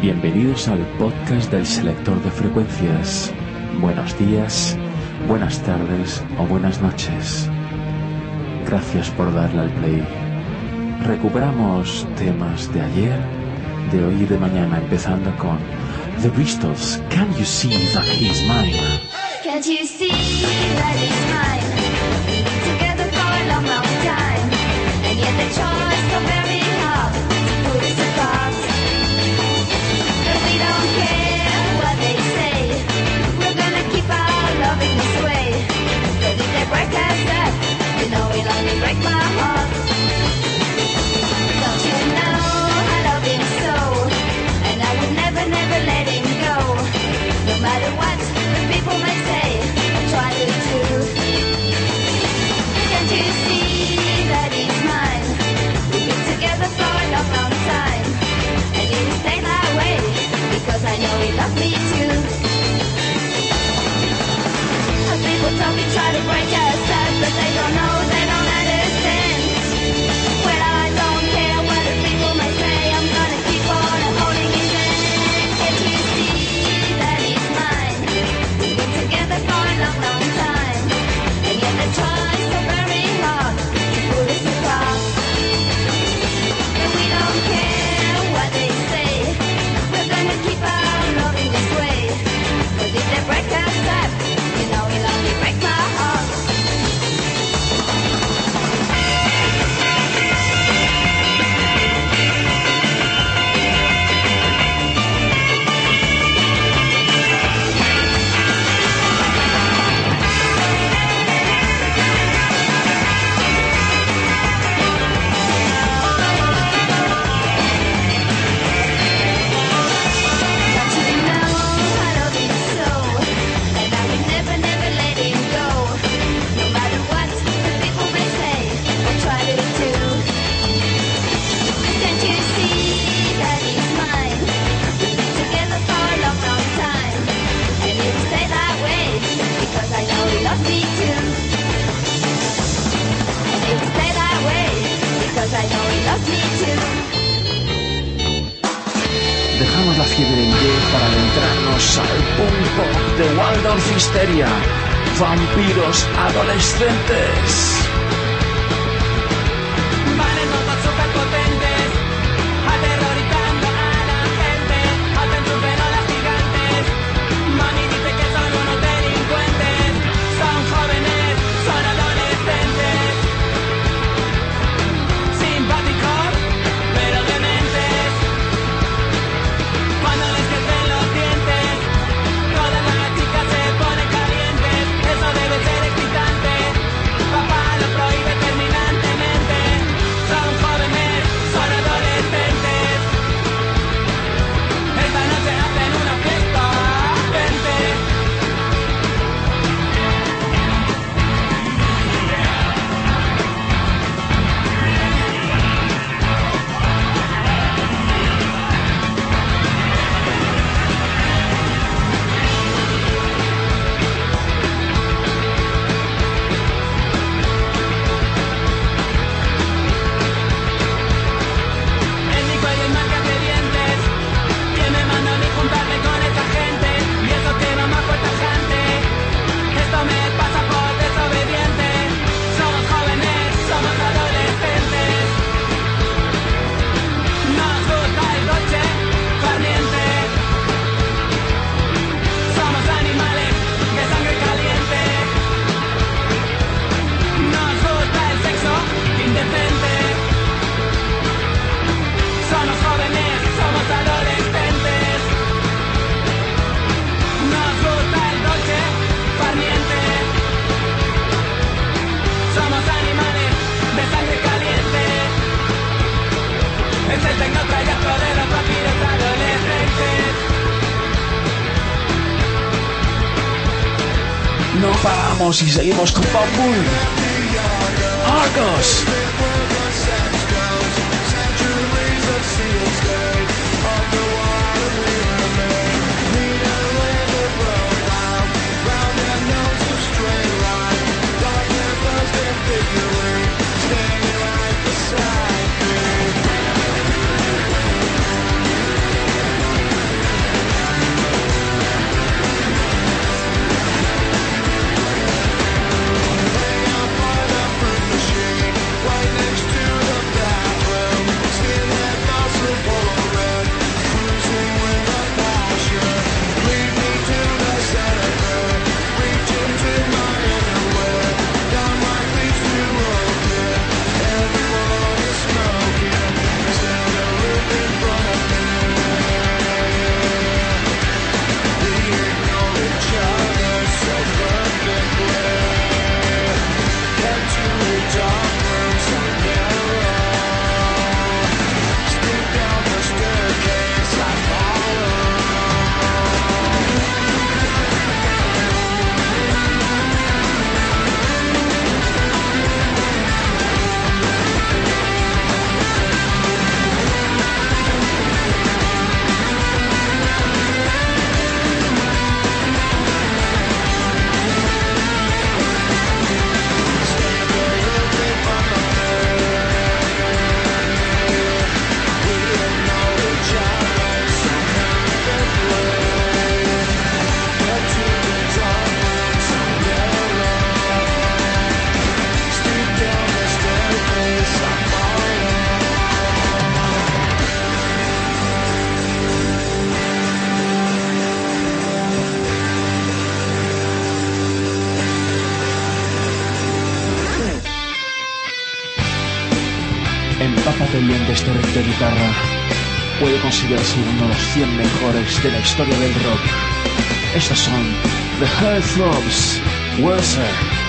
Bienvenidos al podcast del selector de frecuencias. Buenos días, buenas tardes o buenas noches. Gracias por darle al play. Recuperamos temas de ayer, de hoy y de mañana, empezando con The Bristols. Can you see that he's mine? Can't you see that he's mine? dejamos la fiebre en pie para adentrarnos al punto de Waldorf Histeria. Vampiros adolescentes. paramos y seguimos con Bambul. Argos. guitarra puede considerarse uno de los 100 mejores de la historia del rock. Estas son The Heartthrobs, Werther.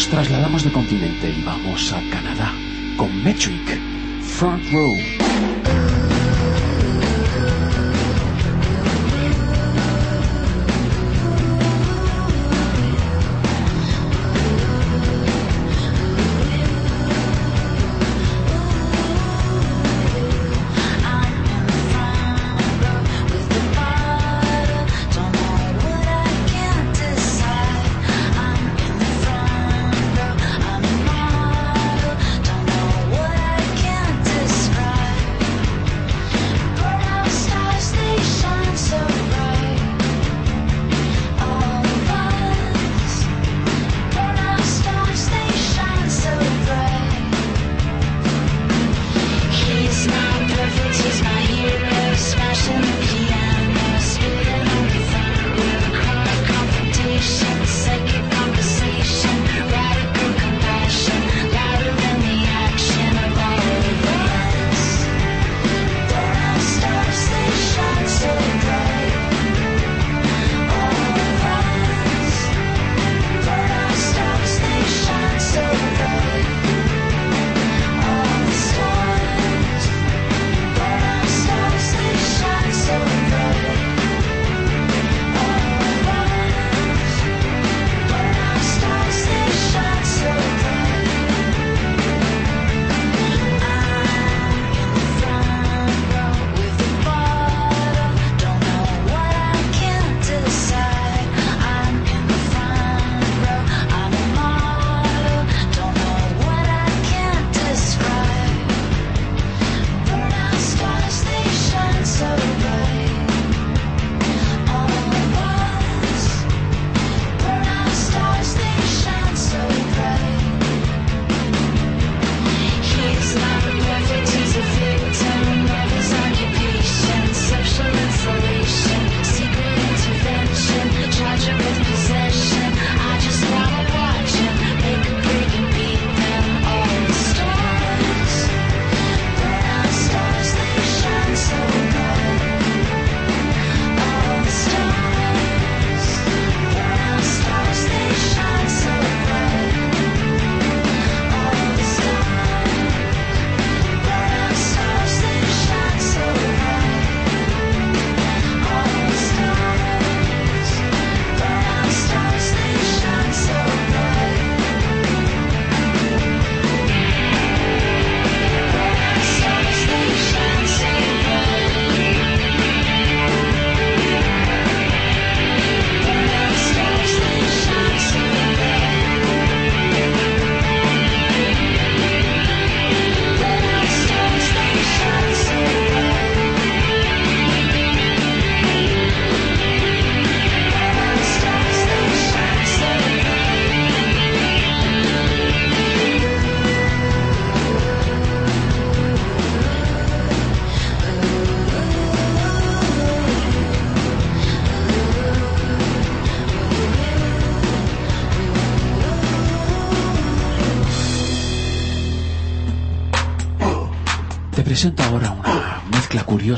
Nos trasladamos de continente y vamos a Canadá con Metric, Front Row.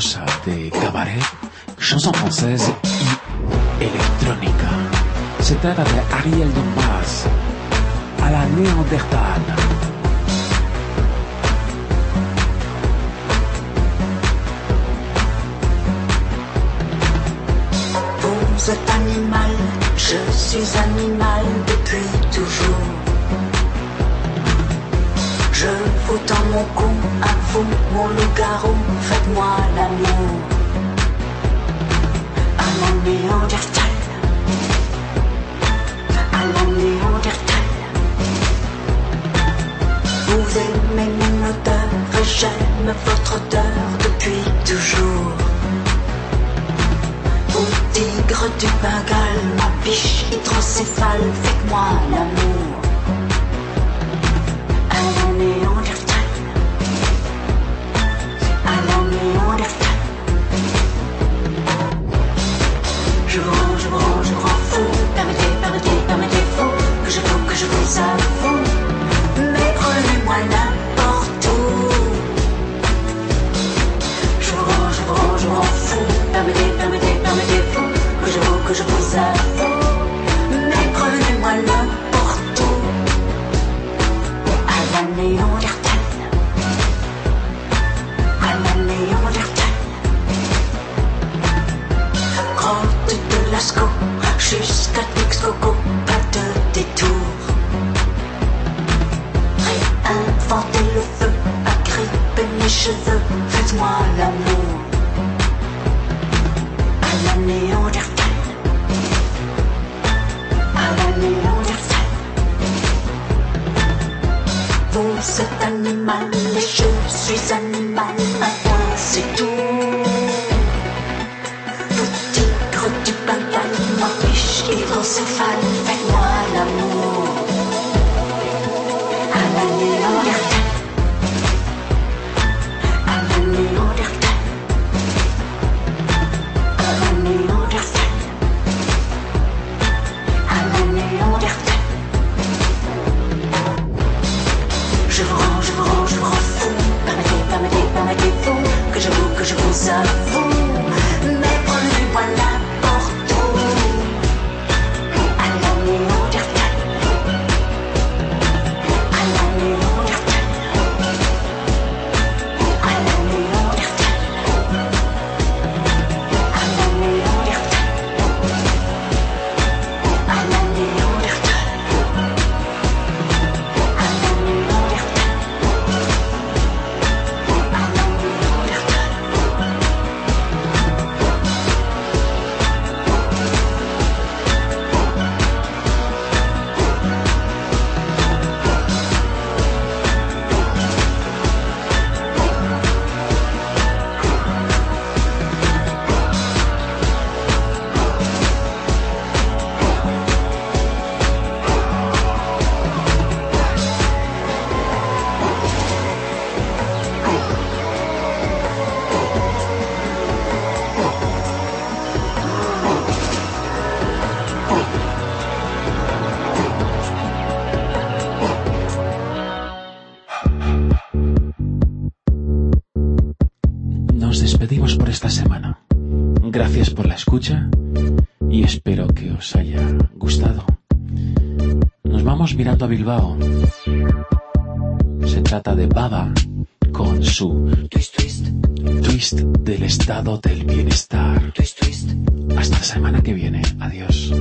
De cabaret, chanson française y electrónica. Se trata de Ariel Dombas a la Néandertal. Vous êtes animal, je suis animal depuis toujours. Mon cou, à vous, mon loup-garou, faites-moi l'amour. À la néandertal, à la néandertal. Vous aimez mon odeur et j'aime votre odeur depuis toujours. Au tigre du Bengale, ma biche hydrocéphale, faites-moi l'amour. Just got looks go go y espero que os haya gustado. Nos vamos mirando a Bilbao. Se trata de Baba con su Twist, twist, twist del estado del bienestar. twist, twist, Hasta la semana que viene. Adiós.